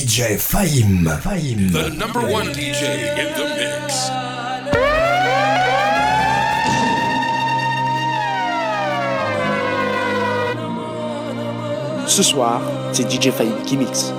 DJ Fahim. Fahim. The number one DJ in the mix. Ce soir, c'est DJ Fahim qui mixe.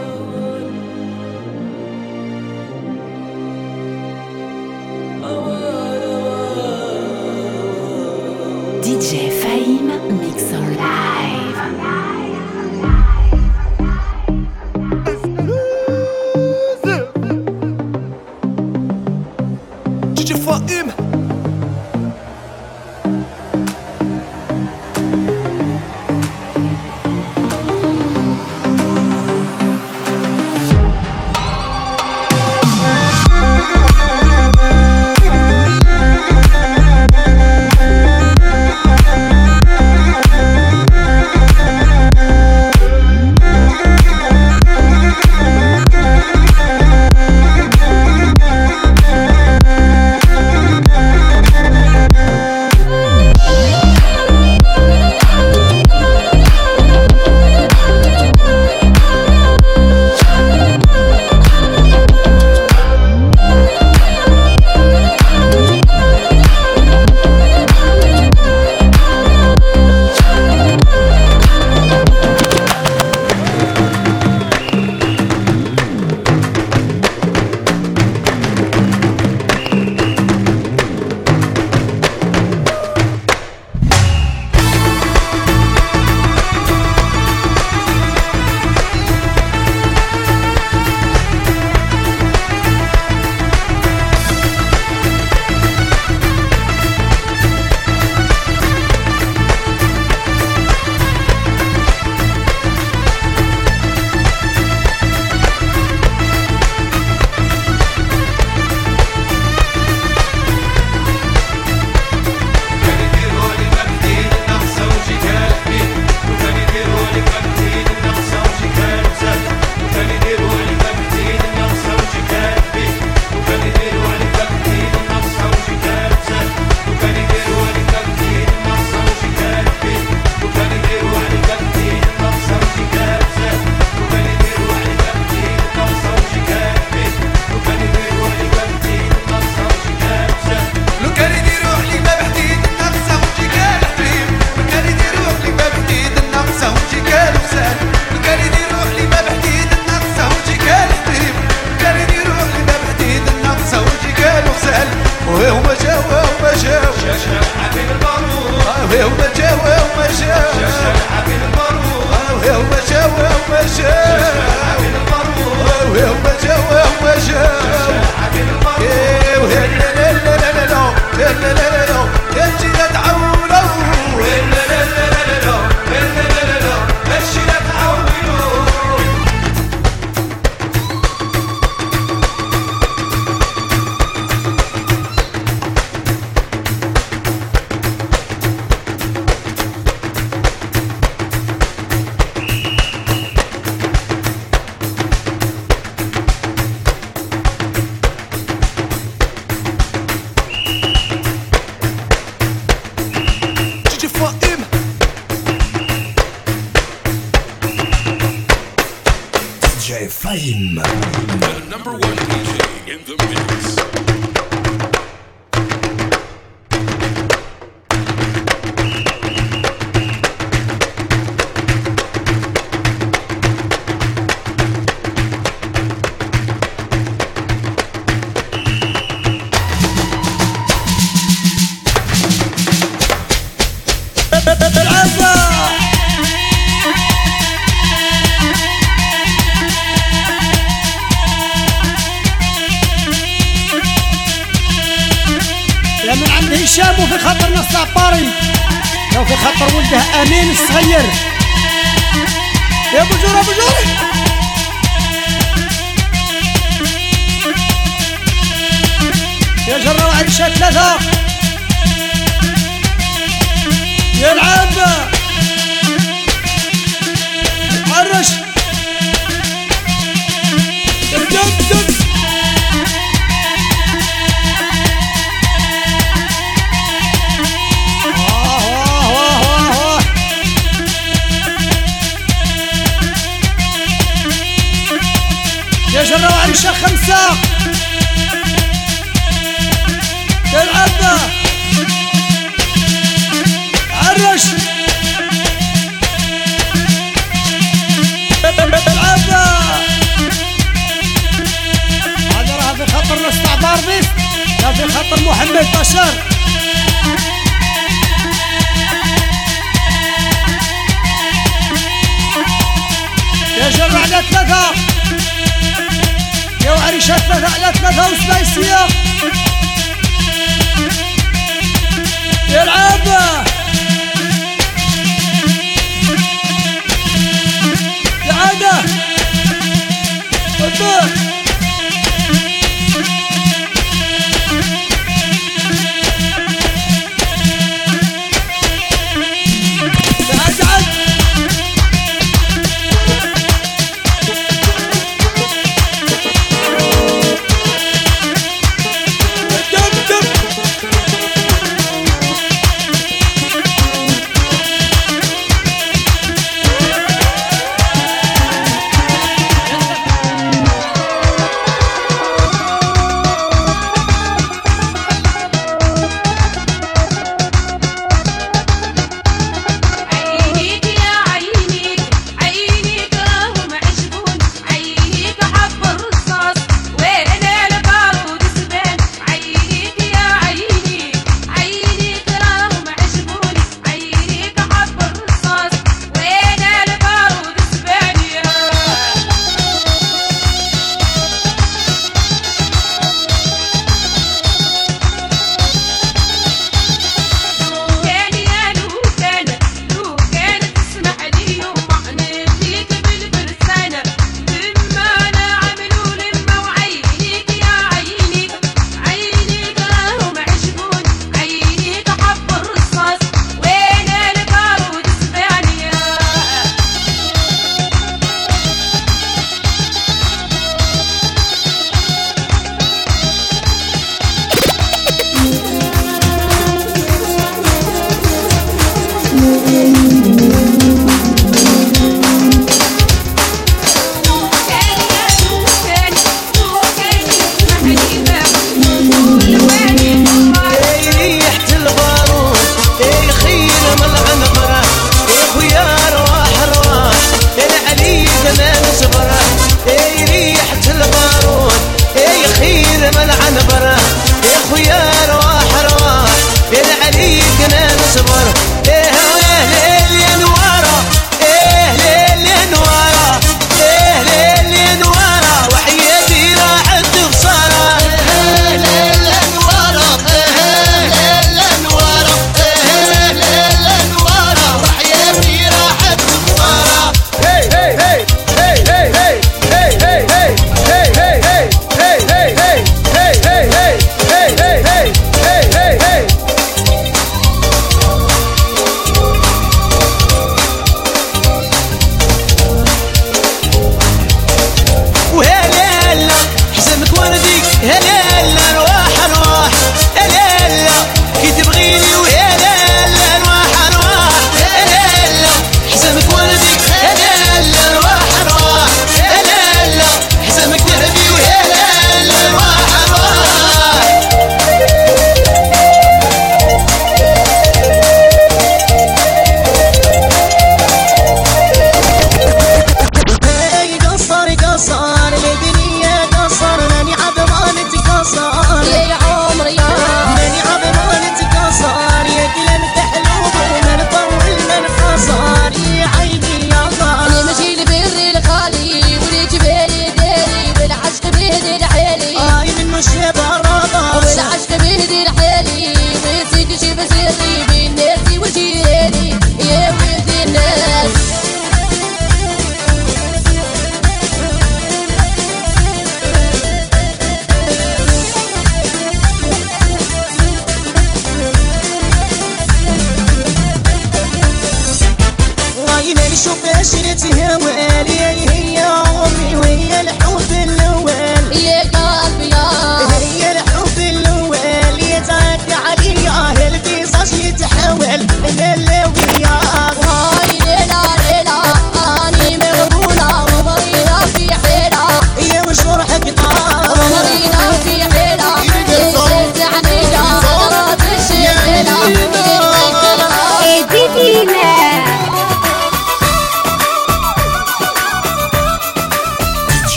Fame. خطر محمد بشار. يا جرة على ثلاثة يا وعريشة ثلاثة على ثلاثة وسبايسية يلعب العادة الدور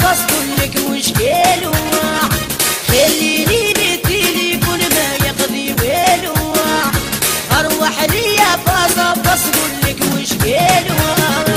الخاص كلك مشكل واع خليني بالتليفون ما يقضي ويل فاصل بس كلك مشكل واع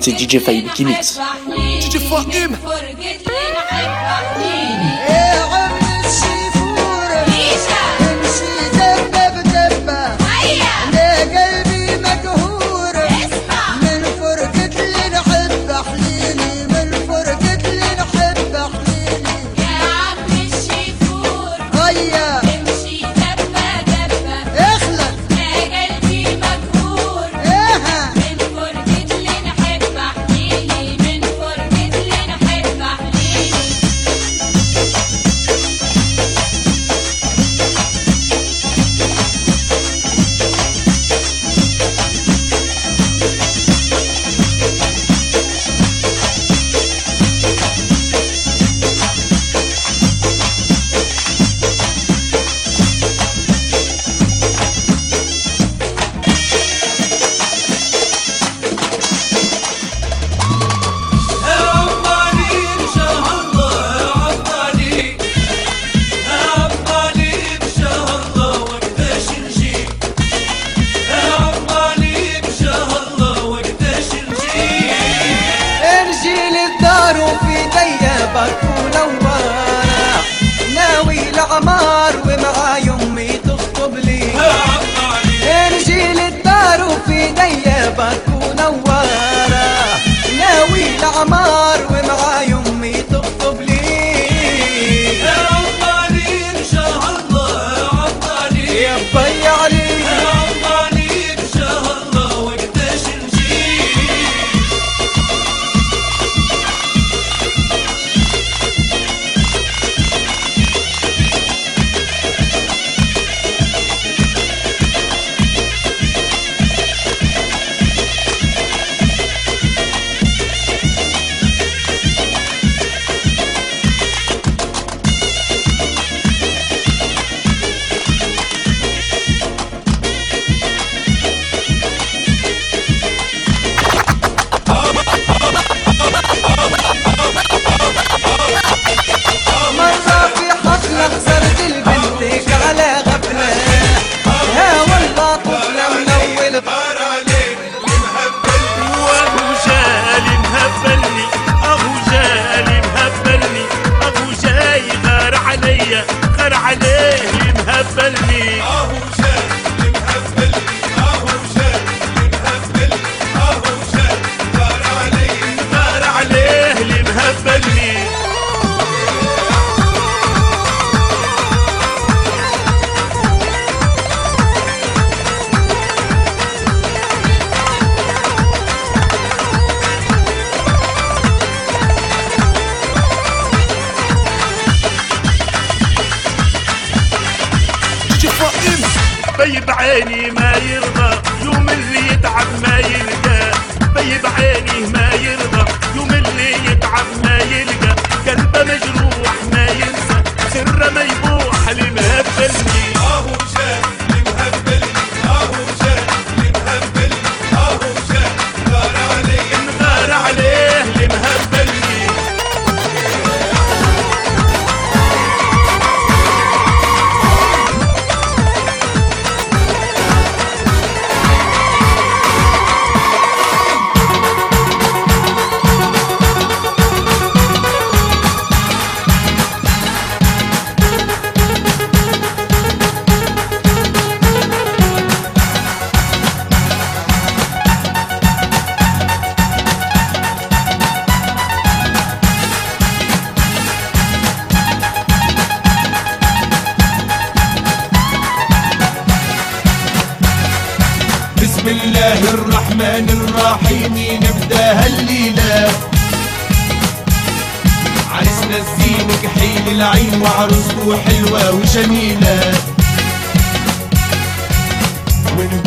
c'est DJ Faïd qui.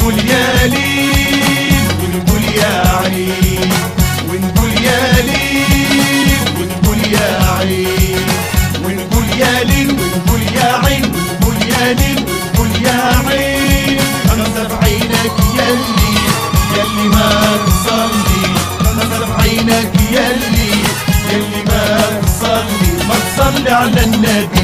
ونقول يا ليل ونقول يا علي ونقول يا ليل ونقول يا علي ونقول يا ليل ونقول يا عين ونقول يا ليل ونقول يا عين أنا بعينك يلي يلي ما تصلي. أنا بعينك يلي يلي ما تصلي. ما تصلي على النبي.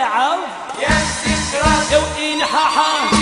عرض؟ يا سكرة وإنحاحا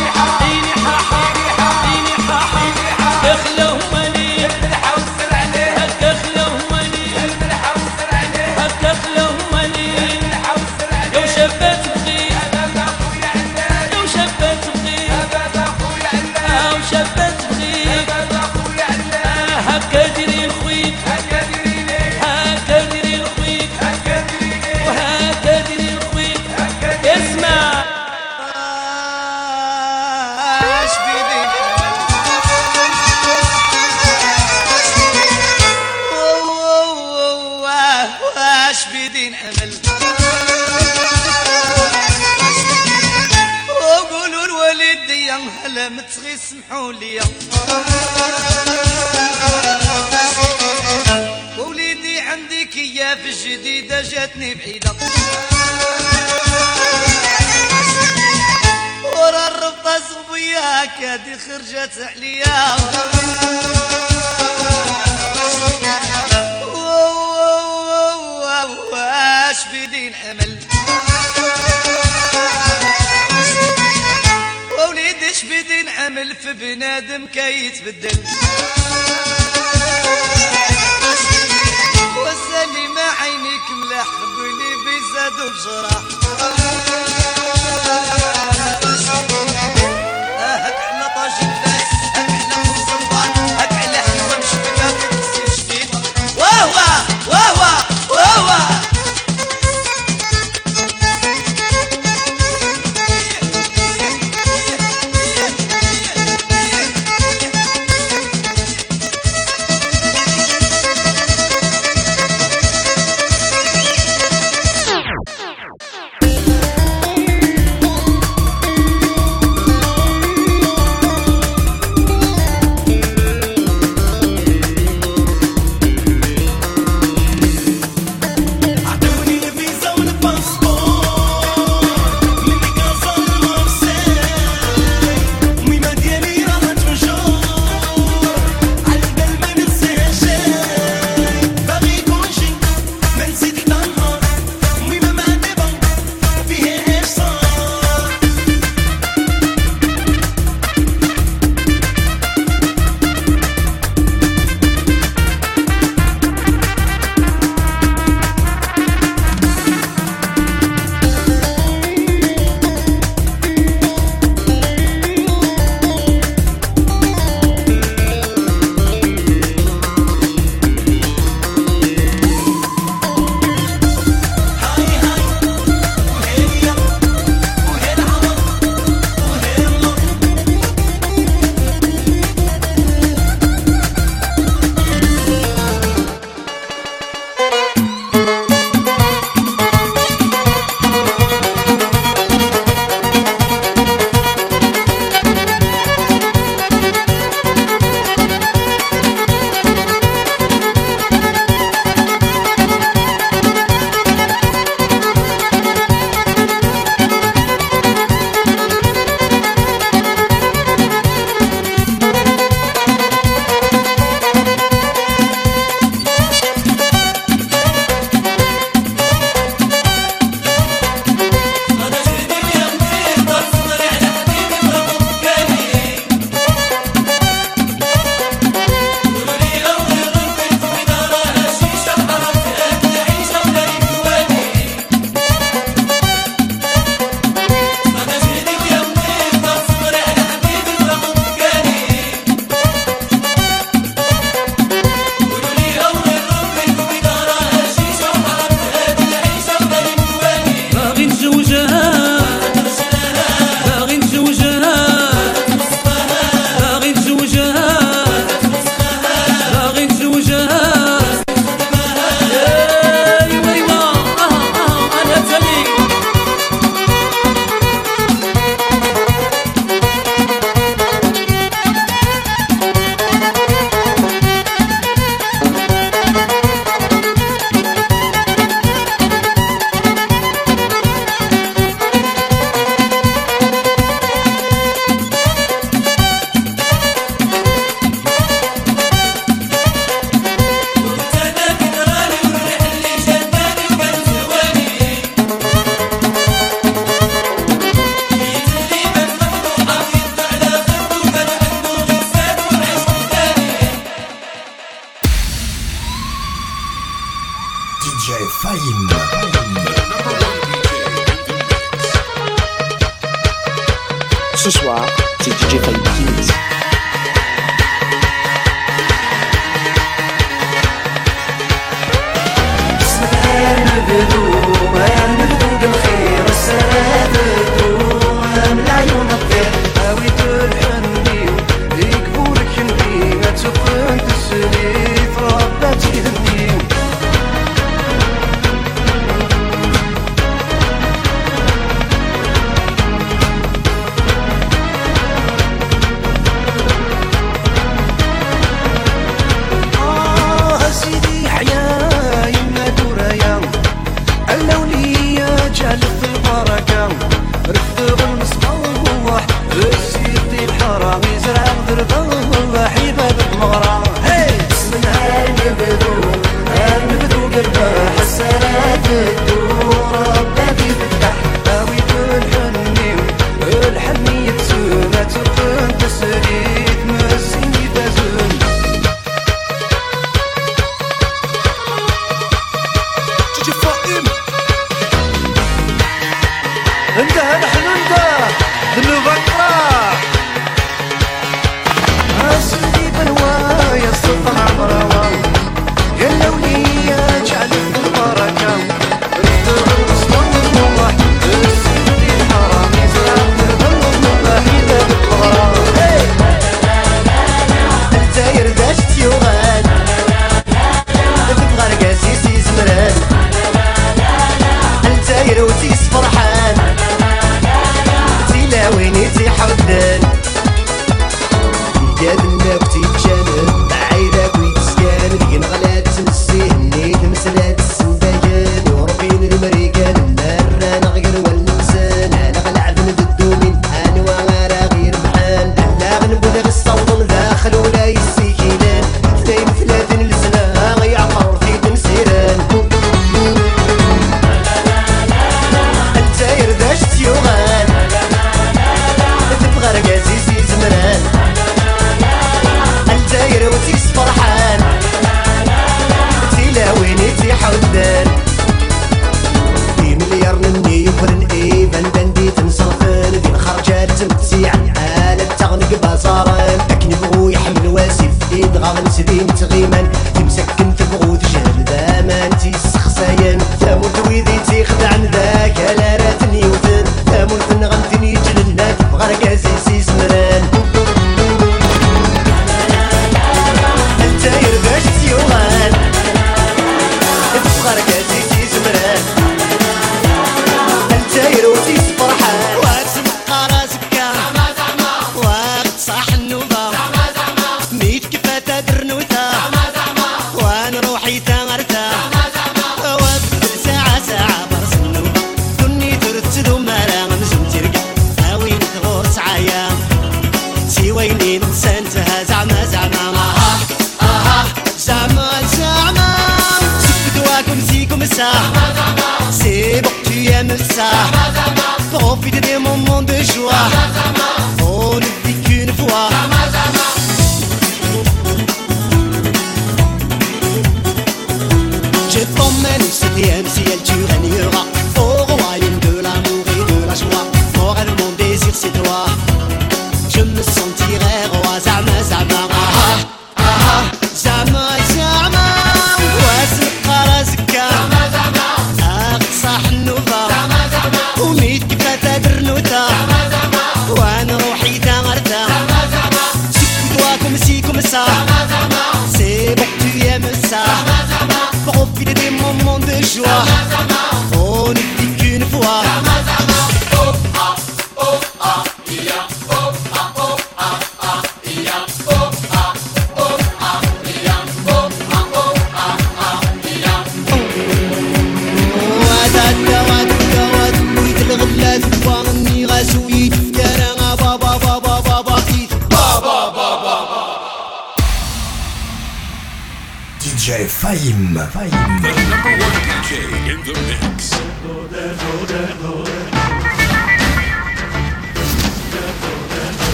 جت عليا واش بدي نحمل ووليد اش بدي نعمل في بنادم كي يتبدل وسلي ما عينيك ملاح بني بزاد وبجراح Ce soir, c'est DJ Fight Kings.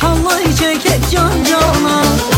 Havlayı çekek can cana.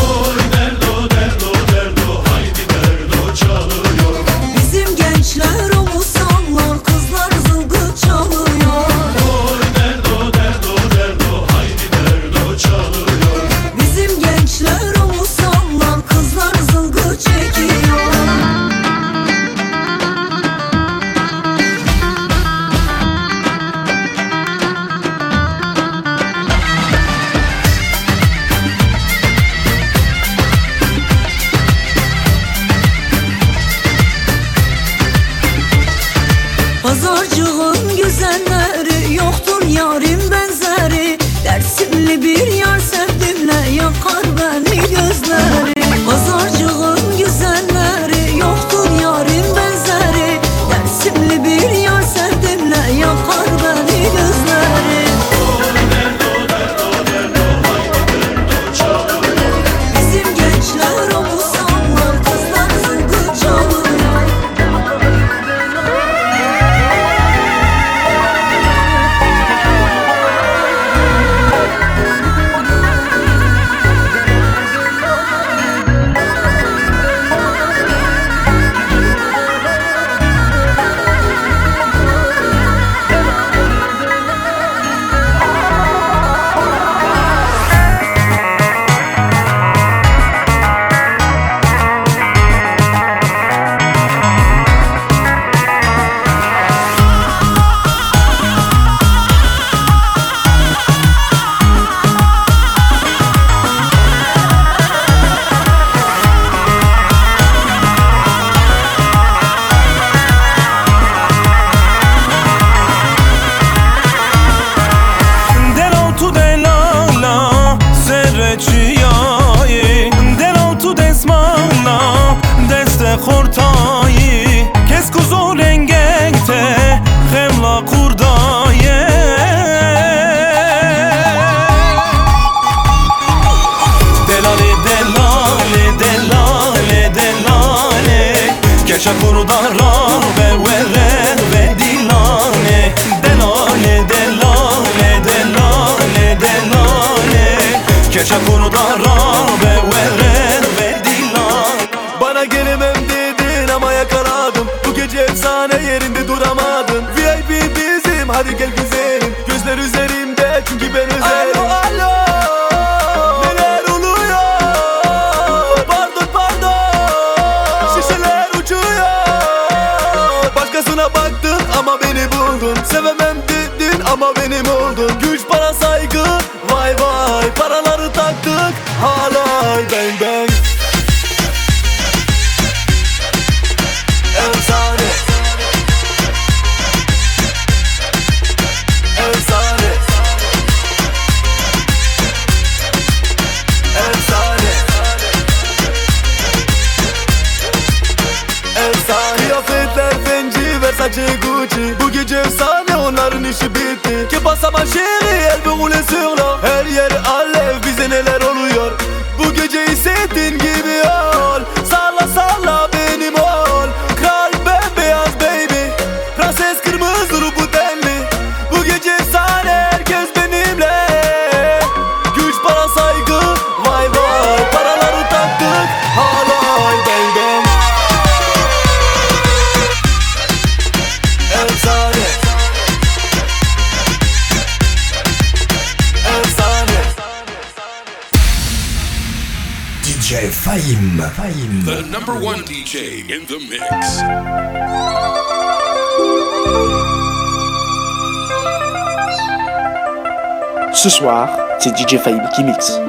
Ce soir, c'est DJ Fahim qui mixe.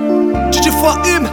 DJ Fahim